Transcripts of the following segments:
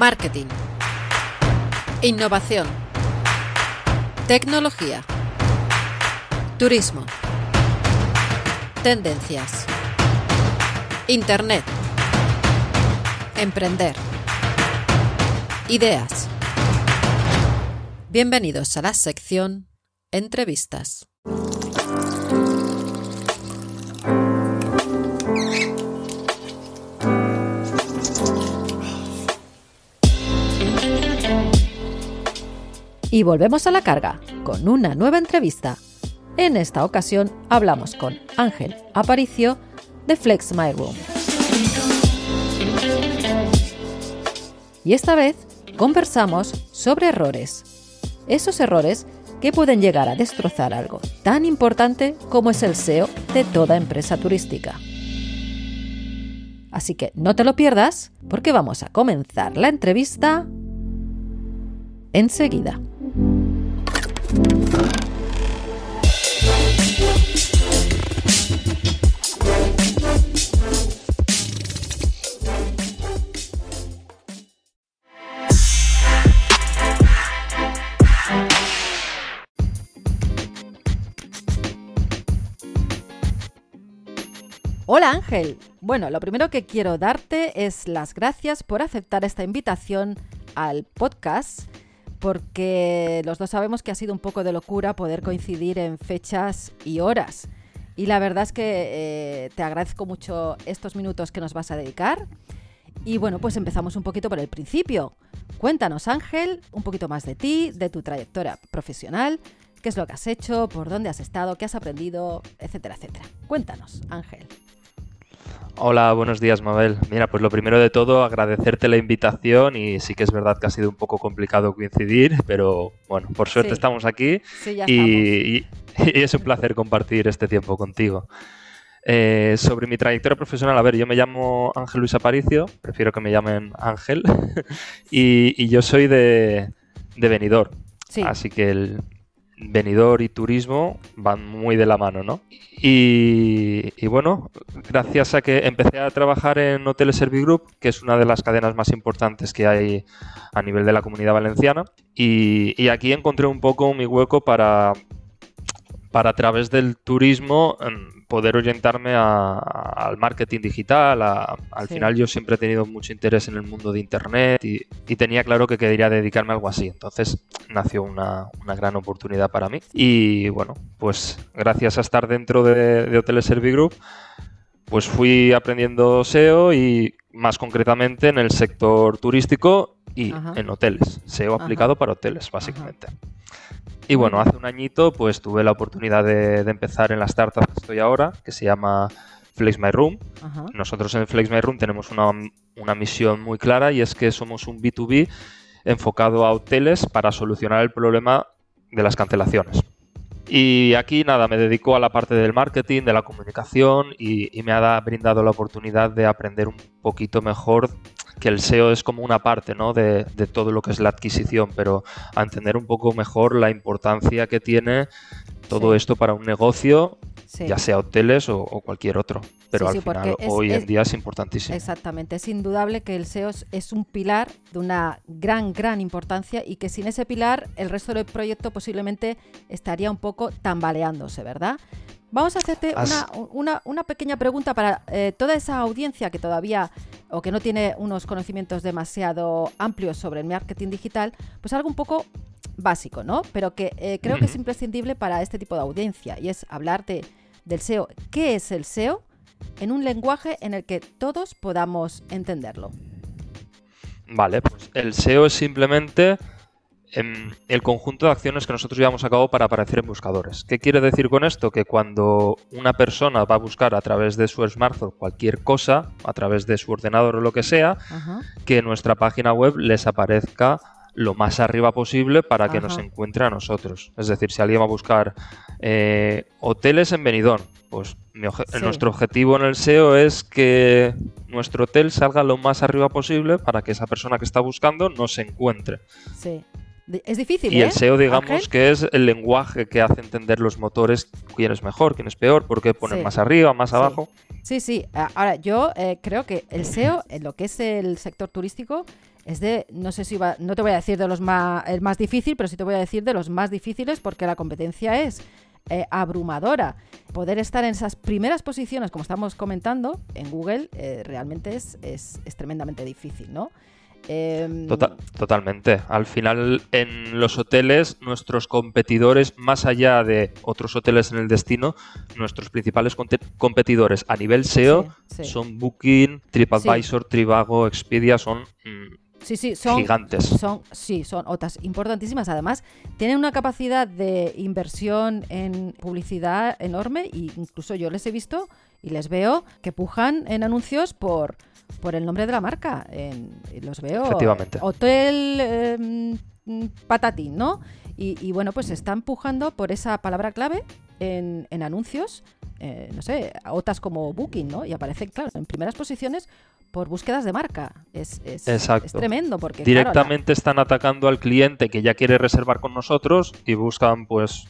Marketing. Innovación. Tecnología. Turismo. Tendencias. Internet. Emprender. Ideas. Bienvenidos a la sección Entrevistas. Y volvemos a la carga con una nueva entrevista. En esta ocasión hablamos con Ángel Aparicio de Flex My Room. Y esta vez conversamos sobre errores. Esos errores que pueden llegar a destrozar algo tan importante como es el SEO de toda empresa turística. Así que no te lo pierdas porque vamos a comenzar la entrevista enseguida. Hola Ángel. Bueno, lo primero que quiero darte es las gracias por aceptar esta invitación al podcast, porque los dos sabemos que ha sido un poco de locura poder coincidir en fechas y horas. Y la verdad es que eh, te agradezco mucho estos minutos que nos vas a dedicar. Y bueno, pues empezamos un poquito por el principio. Cuéntanos, Ángel, un poquito más de ti, de tu trayectoria profesional, qué es lo que has hecho, por dónde has estado, qué has aprendido, etcétera, etcétera. Cuéntanos, Ángel. Hola, buenos días, Mabel. Mira, pues lo primero de todo, agradecerte la invitación y sí que es verdad que ha sido un poco complicado coincidir, pero bueno, por suerte estamos aquí y, es un placer compartir este tiempo contigo. Eh, sobre mi trayectoria profesional, a ver, yo me llamo Ángel Luis Aparicio, prefiero que me llamen Ángel, y, yo soy de, de Benidorm. Así que el, venidor y turismo van muy de la mano, ¿no? Y, bueno, gracias a que empecé a trabajar en Hoteles Servigroup, que es una de las cadenas más importantes que hay a nivel de la comunidad valenciana, y aquí encontré un poco mi hueco para para a través del turismo em, poder orientarme al marketing digital. al final yo siempre he tenido mucho interés en el mundo de Internet y, tenía claro que quería dedicarme a algo así. Entonces nació una, gran oportunidad para mí. Y bueno, pues gracias a estar dentro de, Hoteles Servigroup, pues fui aprendiendo SEO y más concretamente en el sector turístico y en hoteles. SEO aplicado para hoteles, básicamente. Y bueno, hace un añito pues tuve la oportunidad de, empezar en la startup que estoy ahora, que se llama Flex My Room. Nosotros en Flex My Room tenemos una, una misión muy clara y es que somos un B2B enfocado a hoteles para solucionar el problema de las cancelaciones. Y aquí nada, me dedico a la parte del marketing, de la comunicación y, y me ha brindado la oportunidad de aprender un poquito mejor que el SEO es como una parte ¿no? de, todo lo que es la adquisición, pero a entender un poco mejor la importancia que tiene todo esto para un negocio, ya sea hoteles o, cualquier otro. Pero al final hoy en día es importantísimo. Exactamente, es indudable que el SEO es un pilar de una gran, gran importancia y que sin ese pilar el resto del proyecto posiblemente estaría un poco tambaleándose, ¿verdad? Vamos a hacerte una, pequeña pregunta para eh, toda esa audiencia que todavía o que no tiene unos conocimientos demasiado amplios sobre el marketing digital, pues algo un poco básico, ¿no? Pero que eh, creo que es imprescindible para este tipo de audiencia y es hablar de, del SEO. ¿Qué es el SEO? En un lenguaje en el que todos podamos entenderlo. Vale, pues el SEO es simplemente em, el conjunto de acciones que nosotros llevamos a cabo para aparecer en buscadores. ¿Qué quiere decir con esto? Que cuando una persona va a buscar a través de su smartphone cualquier cosa, a través de su ordenador o lo que sea, que nuestra página web les aparezca lo más arriba posible para que nos encuentre a nosotros. Es decir, si alguien va a buscar eh, hoteles en Benidorm, pues nuestro objetivo en el SEO es que nuestro hotel salga lo más arriba posible para que esa persona que está buscando nos encuentre. Sí. Es difícil. Y el SEO, digamos, que es el lenguaje que hace entender los motores quién es mejor, quién es peor, por qué poner más arriba, más abajo. Sí, sí. Ahora, yo eh, creo que el SEO, en lo que es el sector turístico, es de, no sé si va, no te voy a decir de los más, el más difícil, pero sí te voy a decir de los más difíciles porque la competencia es eh, abrumadora. Poder estar en esas primeras posiciones, como estamos comentando, en Google eh, realmente es, es, es, tremendamente difícil, ¿no? Em, totalmente. Al final, en los hoteles, nuestros competidores, más allá de otros hoteles en el destino, nuestros principales competidores a nivel SEO son Booking, TripAdvisor, Trivago, Expedia, son mm, Sí, sí, son gigantes. Son, sí, son otras importantísimas. Además, tienen una capacidad de inversión en publicidad enorme e incluso yo les he visto y les veo que pujan en anuncios por, por el nombre de la marca. los veo. Efectivamente. Hotel em, Patatín, ¿no? Y, bueno, pues están pujando por esa palabra clave en, en anuncios, eh, no sé, otras como Booking, ¿no? Y aparecen, claro, en primeras posiciones por búsquedas de marca. Es, es, es tremendo porque... Directamente están atacando al cliente que ya quiere reservar con nosotros y buscan pues...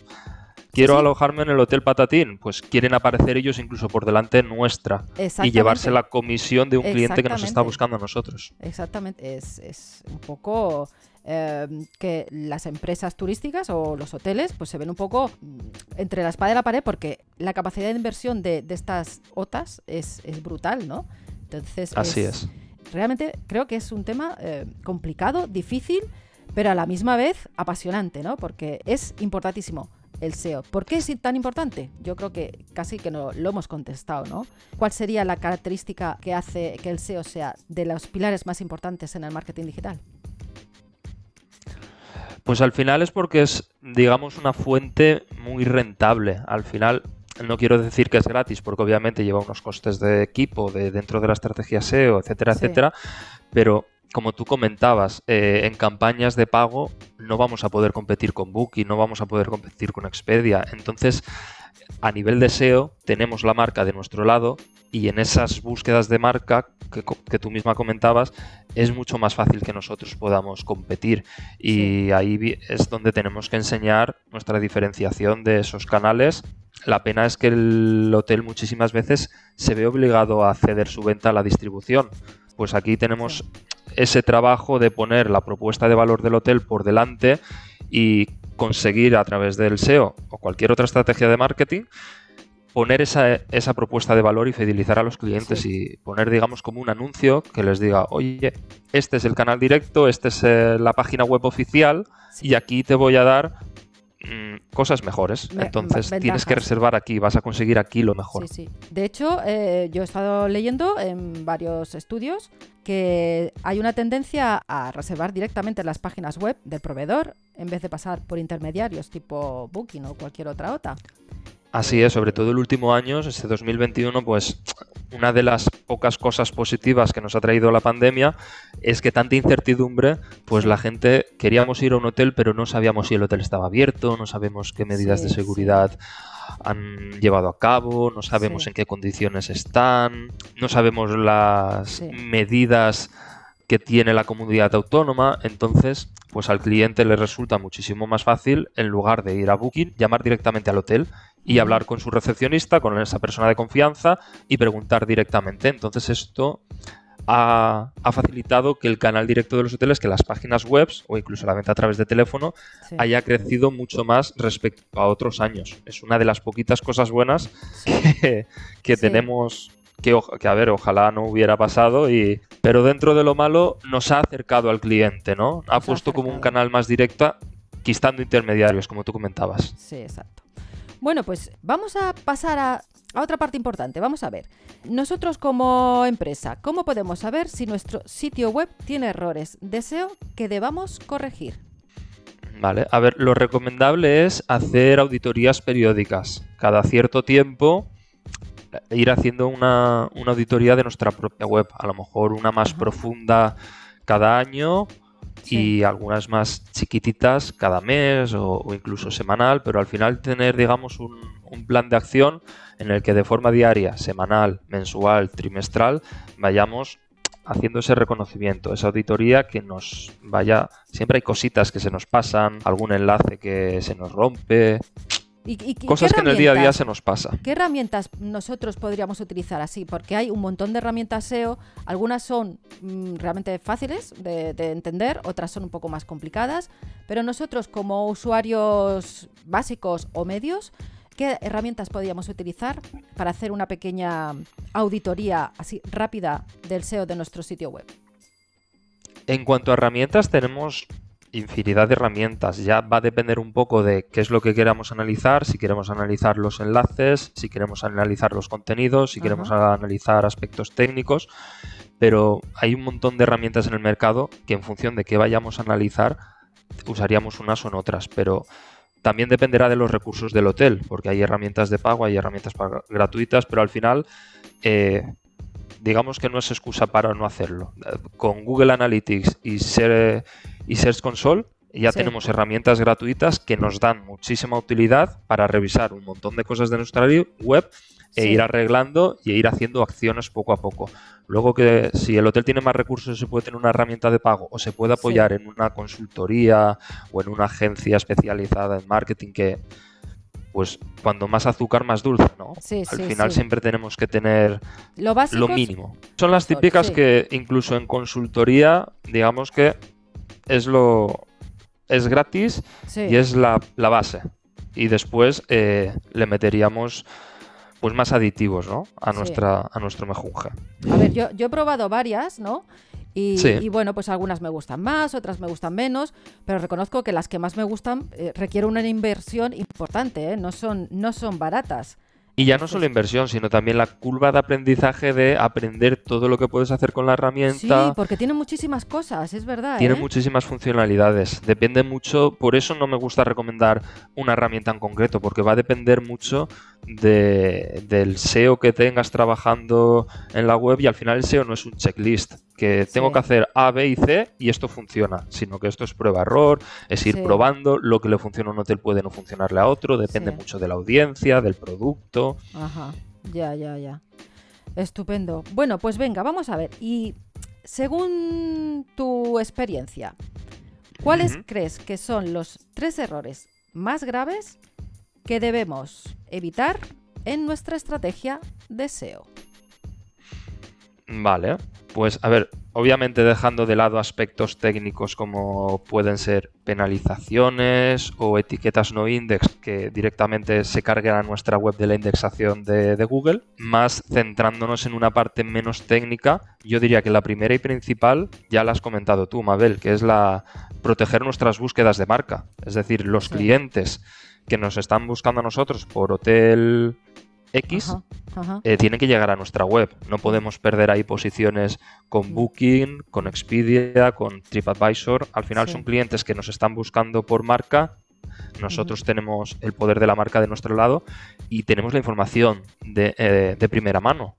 Quiero alojarme en el Hotel Patatín. Pues quieren aparecer ellos incluso por delante nuestra y llevarse la comisión de un cliente que nos está buscando a nosotros. Exactamente. Es, un poco em, que las empresas turísticas o los hoteles pues se ven un poco mm, entre la espada y la pared porque la capacidad de inversión de, de estas OTAs es, es brutal, ¿no? Entonces, Así es. Realmente creo que es un tema eh, complicado, difícil, pero a la misma vez apasionante, ¿no? Porque es importantísimo el SEO. ¿Por qué es tan importante? Yo creo que casi que no, lo hemos contestado, ¿no? ¿Cuál sería la característica que hace que el SEO sea de los pilares más importantes en el marketing digital? Pues al final es porque es, digamos, una fuente muy rentable. Al final, no quiero decir que es gratis, porque obviamente lleva unos costes de equipo, de dentro de la estrategia SEO, etcétera, etcétera, pero como tú comentabas, eh, en campañas de pago no vamos a poder competir con Booking, no vamos a poder competir con Expedia. Entonces, a nivel de SEO, tenemos la marca de nuestro lado y en esas búsquedas de marca que, que, tú misma comentabas, es mucho más fácil que nosotros podamos competir. Y ahí es donde tenemos que enseñar nuestra diferenciación de esos canales la pena es que el hotel muchísimas veces se ve obligado a ceder su venta a la distribución. Pues aquí tenemos ese trabajo de poner la propuesta de valor del hotel por delante y conseguir a través del SEO o cualquier otra estrategia de marketing poner esa, esa propuesta de valor y fidelizar a los clientes y poner, digamos, como un anuncio que les diga, oye, este es el canal directo, esta es eh, la página web oficial y aquí te voy a dar cosas mejores. Entonces tienes que reservar aquí, vas a conseguir aquí lo mejor. Sí, sí. De hecho, eh, yo he estado leyendo en varios estudios que hay una tendencia a reservar directamente en las páginas web del proveedor en vez de pasar por intermediarios tipo Booking o cualquier otra OTA. Así es, sobre todo el último año, este 2021, pues una de las pocas cosas positivas que nos ha traído la pandemia es que tanta incertidumbre, pues la gente queríamos ir a un hotel, pero no sabíamos si el hotel estaba abierto, no sabemos qué medidas de seguridad han llevado a cabo, no sabemos en qué condiciones están, no sabemos las medidas que tiene la comunidad autónoma, entonces pues al cliente le resulta muchísimo más fácil en lugar de ir a Booking, llamar directamente al hotel y hablar con su recepcionista, con esa persona de confianza y preguntar directamente. Entonces esto ha, facilitado que el canal directo de los hoteles, que las páginas web o incluso la venta a través de teléfono haya crecido mucho más respecto a otros años. Es una de las poquitas cosas buenas que, tenemos que, a ver, ojalá no hubiera pasado, y, pero dentro de lo malo nos ha acercado al cliente, ¿no? Ha puesto como un canal más directo, quistando intermediarios, como tú comentabas. Sí, exacto. Bueno, pues vamos a pasar a, a otra parte importante. Vamos a ver. Nosotros como empresa, ¿cómo podemos saber si nuestro sitio web tiene errores de SEO que debamos corregir? Vale, a ver, lo recomendable es hacer auditorías periódicas. Cada cierto tiempo ir haciendo una, auditoría de nuestra propia web, a lo mejor una más profunda cada año y algunas más chiquititas cada mes o, incluso semanal, pero al final tener, digamos, un, un, plan de acción en el que de forma diaria, semanal, mensual, trimestral, vayamos haciendo ese reconocimiento, esa auditoría que nos vaya, siempre hay cositas que se nos pasan, algún enlace que se nos rompe, Cosas que en el día a día se nos pasa. ¿Qué herramientas nosotros podríamos utilizar así? Porque hay un montón de herramientas SEO, algunas son mm, realmente fáciles de, entender, otras son un poco más complicadas, pero nosotros como usuarios básicos o medios, ¿qué herramientas podríamos utilizar para hacer una pequeña auditoría así rápida del SEO de nuestro sitio web? En cuanto a herramientas, tenemos infinidad de herramientas. Ya va a depender un poco de qué es lo que queramos analizar, si queremos analizar los enlaces, si queremos analizar los contenidos, si queremos analizar aspectos técnicos, pero hay un montón de herramientas en el mercado que en función de qué vayamos a analizar, usaríamos unas o en otras, pero también dependerá de los recursos del hotel, porque hay herramientas de pago, hay herramientas gratuitas, pero al final... Eh, digamos que no es excusa para no hacerlo. Con Google Analytics y, Ser, y Search Console ya tenemos herramientas gratuitas que nos dan muchísima utilidad para revisar un montón de cosas de nuestra web e ir arreglando y ir haciendo acciones poco a poco. Luego que si el hotel tiene más recursos se puede tener una herramienta de pago o se puede apoyar en una consultoría o en una agencia especializada en marketing que pues cuando más azúcar, más dulce, ¿no? Al final siempre tenemos que tener lo, mínimo. Son las típicas que incluso en consultoría, digamos que es lo es gratis y es la, base. Y después eh, le meteríamos pues más aditivos, ¿no? A nuestra a nuestro mejunje. A ver, yo, yo he probado varias, ¿no? Y, bueno, pues algunas me gustan más, otras me gustan menos, pero reconozco que las que más me gustan eh, requieren una inversión importante, ¿eh? no, son, no son baratas. Y ya no solo inversión, sino también la curva de aprendizaje de aprender todo lo que puedes hacer con la herramienta. Sí, porque tiene muchísimas cosas, es verdad. Tiene ¿eh? muchísimas funcionalidades. Depende mucho, por eso no me gusta recomendar una herramienta en concreto, porque va a depender mucho de, del SEO que tengas trabajando en la web y al final el SEO no es un checklist que tengo que hacer A, B y C y esto funciona, sino que esto es prueba-error, es ir probando, lo que le funciona a un hotel puede no funcionarle a otro, depende mucho de la audiencia, del producto. Ajá, ya, ya, ya. Estupendo. Bueno, pues venga, vamos a ver. Y según tu experiencia, ¿cuáles crees que son los tres errores más graves que debemos evitar en nuestra estrategia de SEO? Vale, pues a ver, obviamente dejando de lado aspectos técnicos como pueden ser penalizaciones o etiquetas no index que directamente se carguen a nuestra web de la indexación de, Google, más centrándonos en una parte menos técnica, yo diría que la primera y principal ya la has comentado tú, Mabel, que es la proteger nuestras búsquedas de marca. Es decir, los clientes que nos están buscando a nosotros por hotel X eh, tiene que llegar a nuestra web. No podemos perder ahí posiciones con Booking, con Expedia, con TripAdvisor. Al final son clientes que nos están buscando por marca. Nosotros tenemos el poder de la marca de nuestro lado y tenemos la información de, eh, primera mano.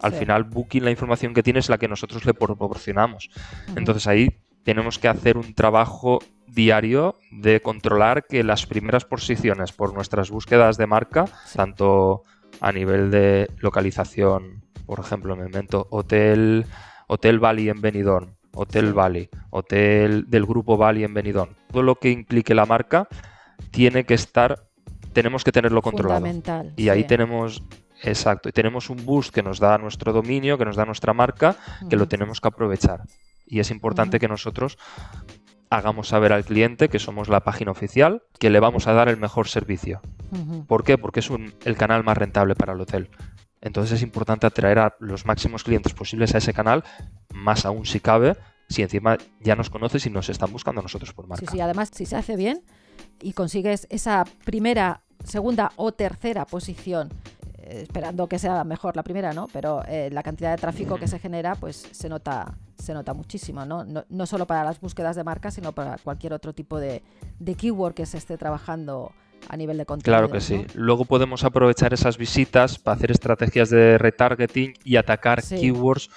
Al final, Booking, la información que tiene es la que nosotros le proporcionamos. Entonces ahí tenemos que hacer un trabajo diario de controlar que las primeras posiciones por nuestras búsquedas de marca, tanto a nivel de localización, por ejemplo, me invento Hotel, Hotel Bali en Benidorm, Hotel Bali, Hotel del grupo Bali en Benidorm. Todo lo que implique la marca tiene que estar, tenemos que tenerlo controlado. Y ahí tenemos Exacto, y tenemos un boost que nos da nuestro dominio, que nos da nuestra marca, que lo tenemos que aprovechar. Y es importante que nosotros hagamos saber al cliente que somos la página oficial, que le vamos a dar el mejor servicio. ¿Por qué? Porque es el canal más rentable para el hotel. Entonces es importante atraer a los máximos clientes posibles a ese canal, más aún si cabe, si encima ya nos conoces y nos están buscando a nosotros por marca. Sí, sí, además si se hace bien y consigues esa primera, segunda o tercera posición esperando que sea mejor la primera, ¿no? Pero eh, la cantidad de tráfico que se genera, pues se nota, se nota muchísimo, ¿no? ¿no? solo para las búsquedas de marca, sino para cualquier otro tipo de, keyword que se esté trabajando a nivel de contenido. Claro que sí. Luego podemos aprovechar esas visitas para hacer estrategias de retargeting y atacar keywords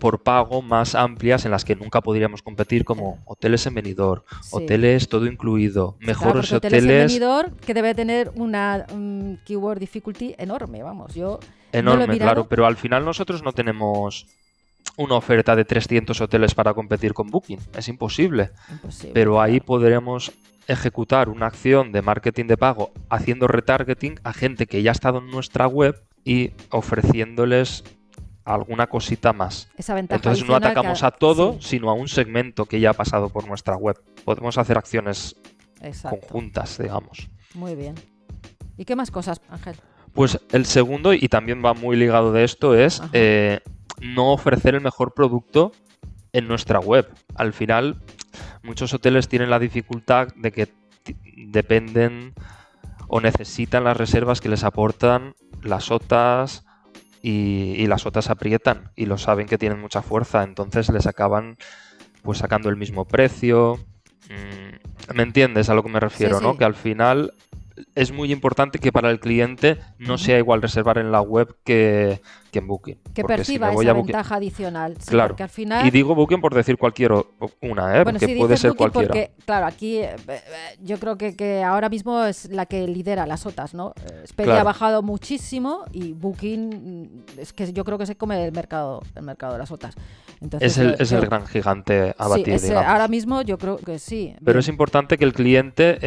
por pago más amplias en las que nunca podríamos competir como hoteles en venidor, hoteles todo incluido, mejores hoteles, hoteles en venidor que debe tener una keyword difficulty enorme, vamos, yo enorme, claro, pero al final nosotros no tenemos una oferta de 300 hoteles para competir con Booking, es imposible. Pero ahí podremos ejecutar una acción de marketing de pago haciendo retargeting a gente que ya ha estado en nuestra web y ofreciéndoles alguna cosita más. Entonces no atacamos a todo, sino a un segmento que ya ha pasado por nuestra web. Podemos hacer acciones conjuntas, digamos. Muy bien. ¿Y qué más cosas, Ángel? Pues el segundo, y también va muy ligado de esto, es eh, no ofrecer el mejor producto en nuestra web. Al final, muchos hoteles tienen la dificultad de que dependen o necesitan las reservas que les aportan las OTAs y, las OTAs aprietan y lo saben que tienen mucha fuerza, entonces les acaban pues sacando el mismo precio. Mm, ¿Me entiendes a lo que me refiero? ¿no? Que al final es muy importante que para el cliente no sea igual reservar en la web que, en Booking. Que perciba esa ventaja adicional. claro. al final... Y digo Booking por decir cualquier una, ¿eh? porque puede ser cualquiera. Porque, claro, aquí eh, eh, yo creo que, ahora mismo es la que lidera las otras, ¿no? Expedia ha bajado muchísimo y Booking mm, es que yo creo que se come el mercado, el mercado de las otras. es el, es el gran gigante a batir, Ahora mismo yo creo que sí. Pero es importante que el cliente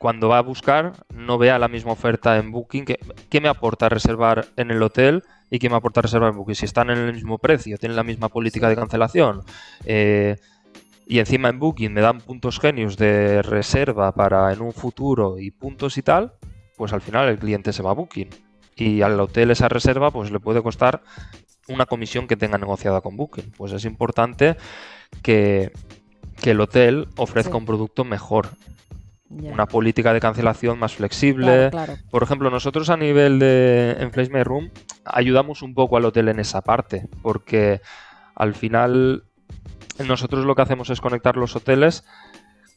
cuando va a buscar no vea la misma oferta en Booking. que ¿Qué me aporta reservar en el hotel y qué me aporta reservar en Booking? Si están en el mismo precio, tienen la misma política de cancelación. Eh, y encima en Booking me dan puntos genios de reserva para en un futuro y puntos y tal, pues al final el cliente se va a Booking. Y al hotel esa reserva pues le puede costar una comisión que tenga negociada con Booking. Pues es importante que, el hotel ofrezca un producto mejor una política de cancelación más flexible. Por ejemplo, nosotros a nivel de en My Room ayudamos un poco al hotel en esa parte, porque al final nosotros lo que hacemos es conectar los hoteles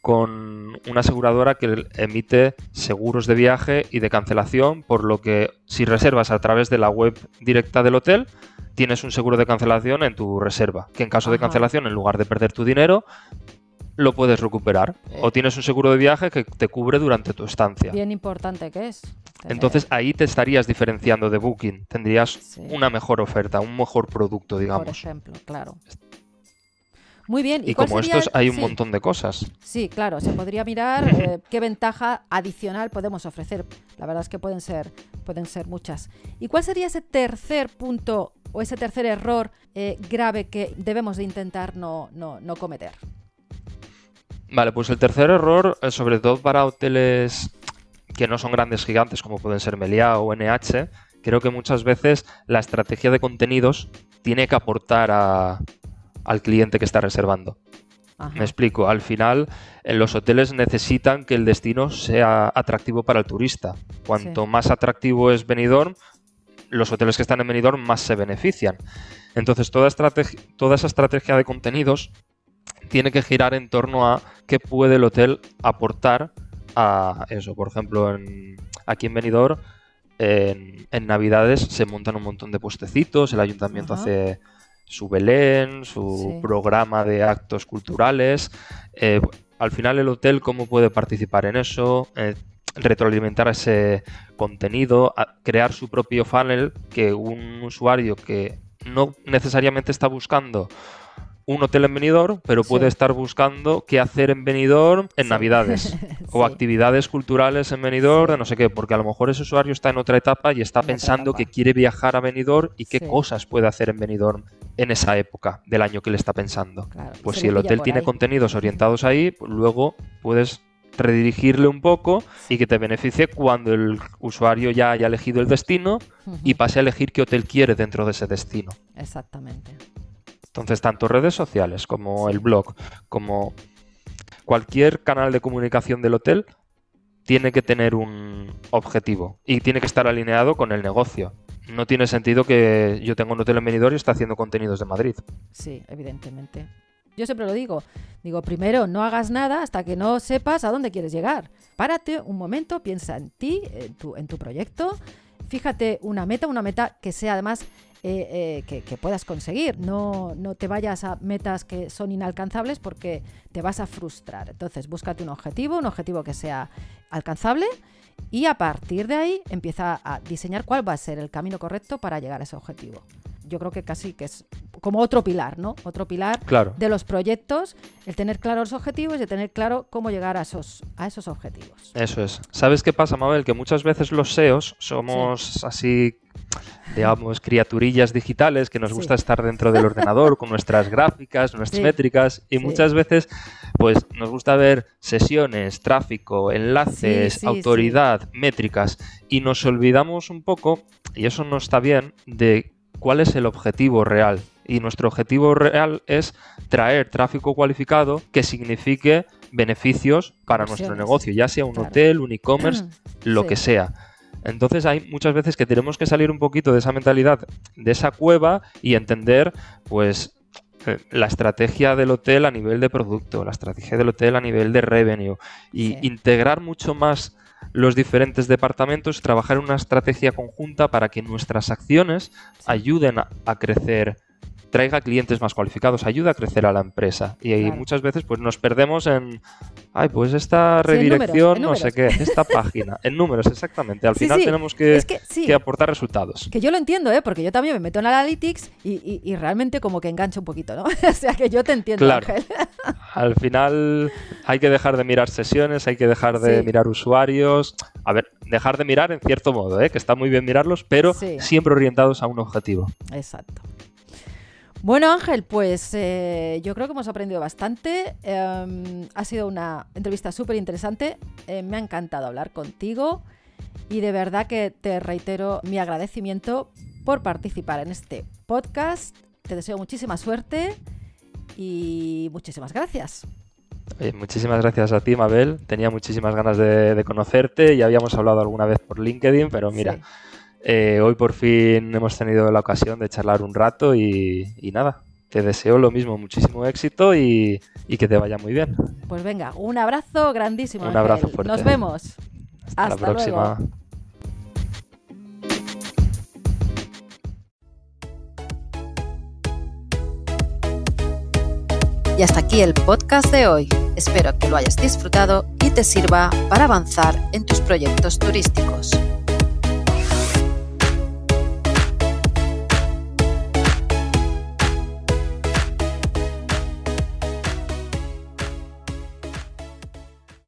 con una aseguradora que emite seguros de viaje y de cancelación, por lo que si reservas a través de la web directa del hotel, tienes un seguro de cancelación en tu reserva, que en caso de cancelación, en lugar de perder tu dinero, lo puedes recuperar. O tienes un seguro de viaje que te cubre durante tu estancia. Bien importante que es. Entonces ahí te estarías diferenciando de Booking. Tendrías una mejor oferta, un mejor producto, digamos. Por ejemplo, claro. Muy bien. Y, como estos hay un montón de cosas. Sí, claro, se podría mirar eh, qué ventaja adicional podemos ofrecer. La verdad es que pueden ser, pueden ser muchas. ¿Y cuál sería ese tercer punto o ese tercer error eh, grave que debemos de intentar no, no, no cometer? Vale, pues el tercer error, eh, sobre todo para hoteles que no son grandes gigantes como pueden ser Meliá o NH, creo que muchas veces la estrategia de contenidos tiene que aportar al cliente que está reservando. Me explico, al final en los hoteles necesitan que el destino sea atractivo para el turista. Cuanto más atractivo es Benidorm, los hoteles que están en Benidorm más se benefician. Entonces toda, toda esa estrategia de contenidos tiene que girar en torno a qué puede el hotel aportar a eso. Por ejemplo, aquí en Benidorm, en, Navidades se montan un montón de puestecitos, el ayuntamiento hace su Belén, su programa de actos culturales. Eh, al final el hotel, ¿cómo puede participar en eso? Eh, retroalimentar ese contenido, crear su propio funnel que un usuario que no necesariamente está buscando un hotel en Benidorm, pero puede estar buscando qué hacer en Benidorm en Navidades. O actividades culturales en Benidorm, de no sé qué, porque a lo mejor ese usuario está en otra etapa y está pensando que quiere viajar a Benidorm y qué cosas puede hacer en Benidorm en esa época del año que le está pensando. pues si el hotel tiene contenidos orientados ahí, pues luego puedes redirigirle un poco y que te beneficie cuando el usuario ya haya elegido el destino y pase a elegir qué hotel quiere dentro de ese destino. Exactamente. Entonces, tanto redes sociales como el blog, como cualquier canal de comunicación del hotel, tiene que tener un objetivo y tiene que estar alineado con el negocio. No tiene sentido que yo tenga un hotel en Benidorm y esté haciendo contenidos de Madrid. Sí, evidentemente. Yo siempre lo digo. Digo, primero, no hagas nada hasta que no sepas a dónde quieres llegar. Párate un momento, piensa en ti, en tu, en tu proyecto. Fíjate una meta, una meta que sea además eh, eh, que, puedas conseguir. No, no te vayas a metas que son inalcanzables porque te vas a frustrar. Entonces, búscate un objetivo, un objetivo que sea alcanzable y a partir de ahí empieza a diseñar cuál va a ser el camino correcto para llegar a ese objetivo. Yo creo que casi que es como otro pilar, ¿no? Otro pilar de los proyectos, el tener claros los objetivos y el tener claro cómo llegar a esos, a esos objetivos. Eso es. ¿Sabes qué pasa, Mabel? Que muchas veces los SEOs somos así digamos, criaturillas digitales que nos gusta estar dentro del ordenador con nuestras gráficas, nuestras métricas y muchas veces pues nos gusta ver sesiones, tráfico, enlaces, autoridad, métricas y nos olvidamos un poco, y eso no está bien, de cuál es el objetivo real. Y nuestro objetivo real es traer tráfico cualificado que signifique beneficios para nuestro negocio, ya sea un hotel, un e-commerce, lo que sea. Entonces hay muchas veces que tenemos que salir un poquito de esa mentalidad, de esa cueva y entender, pues, eh, la estrategia del hotel a nivel de producto, la estrategia del hotel a nivel de revenue y integrar mucho más los diferentes departamentos, trabajar en una estrategia conjunta para que nuestras acciones ayuden a crecer traiga clientes más cualificados, ayuda a crecer a la empresa. Y muchas veces pues nos perdemos en, ay, pues esta redirección, no sé qué, esta página, en números, exactamente. Al final tenemos que, aportar resultados. Que yo lo entiendo, ¿eh? porque yo también me meto en Analytics y, realmente como que engancho un poquito, ¿no? o sea que yo te entiendo, Ángel. Al final hay que dejar de mirar sesiones, hay que dejar de mirar usuarios. A ver, dejar de mirar en cierto modo, ¿eh? que está muy bien mirarlos, pero siempre orientados a un objetivo. Exacto. Bueno, Ángel, pues eh, yo creo que hemos aprendido bastante. Em, ha sido una entrevista súper interesante. Eh, me ha encantado hablar contigo y de verdad que te reitero mi agradecimiento por participar en este podcast. Te deseo muchísima suerte y muchísimas gracias. muchísimas gracias a ti, Mabel. Tenía muchísimas ganas de, conocerte. Ya habíamos hablado alguna vez por LinkedIn, pero mira. Eh, hoy por fin hemos tenido la ocasión de charlar un rato y, nada, te deseo lo mismo, muchísimo éxito y, que te vaya muy bien. Pues venga, un abrazo grandísimo. Un abrazo fuerte. Nos vemos. Hasta, la próxima. Y hasta aquí el podcast de hoy. Espero que lo hayas disfrutado y te sirva para avanzar en tus proyectos turísticos.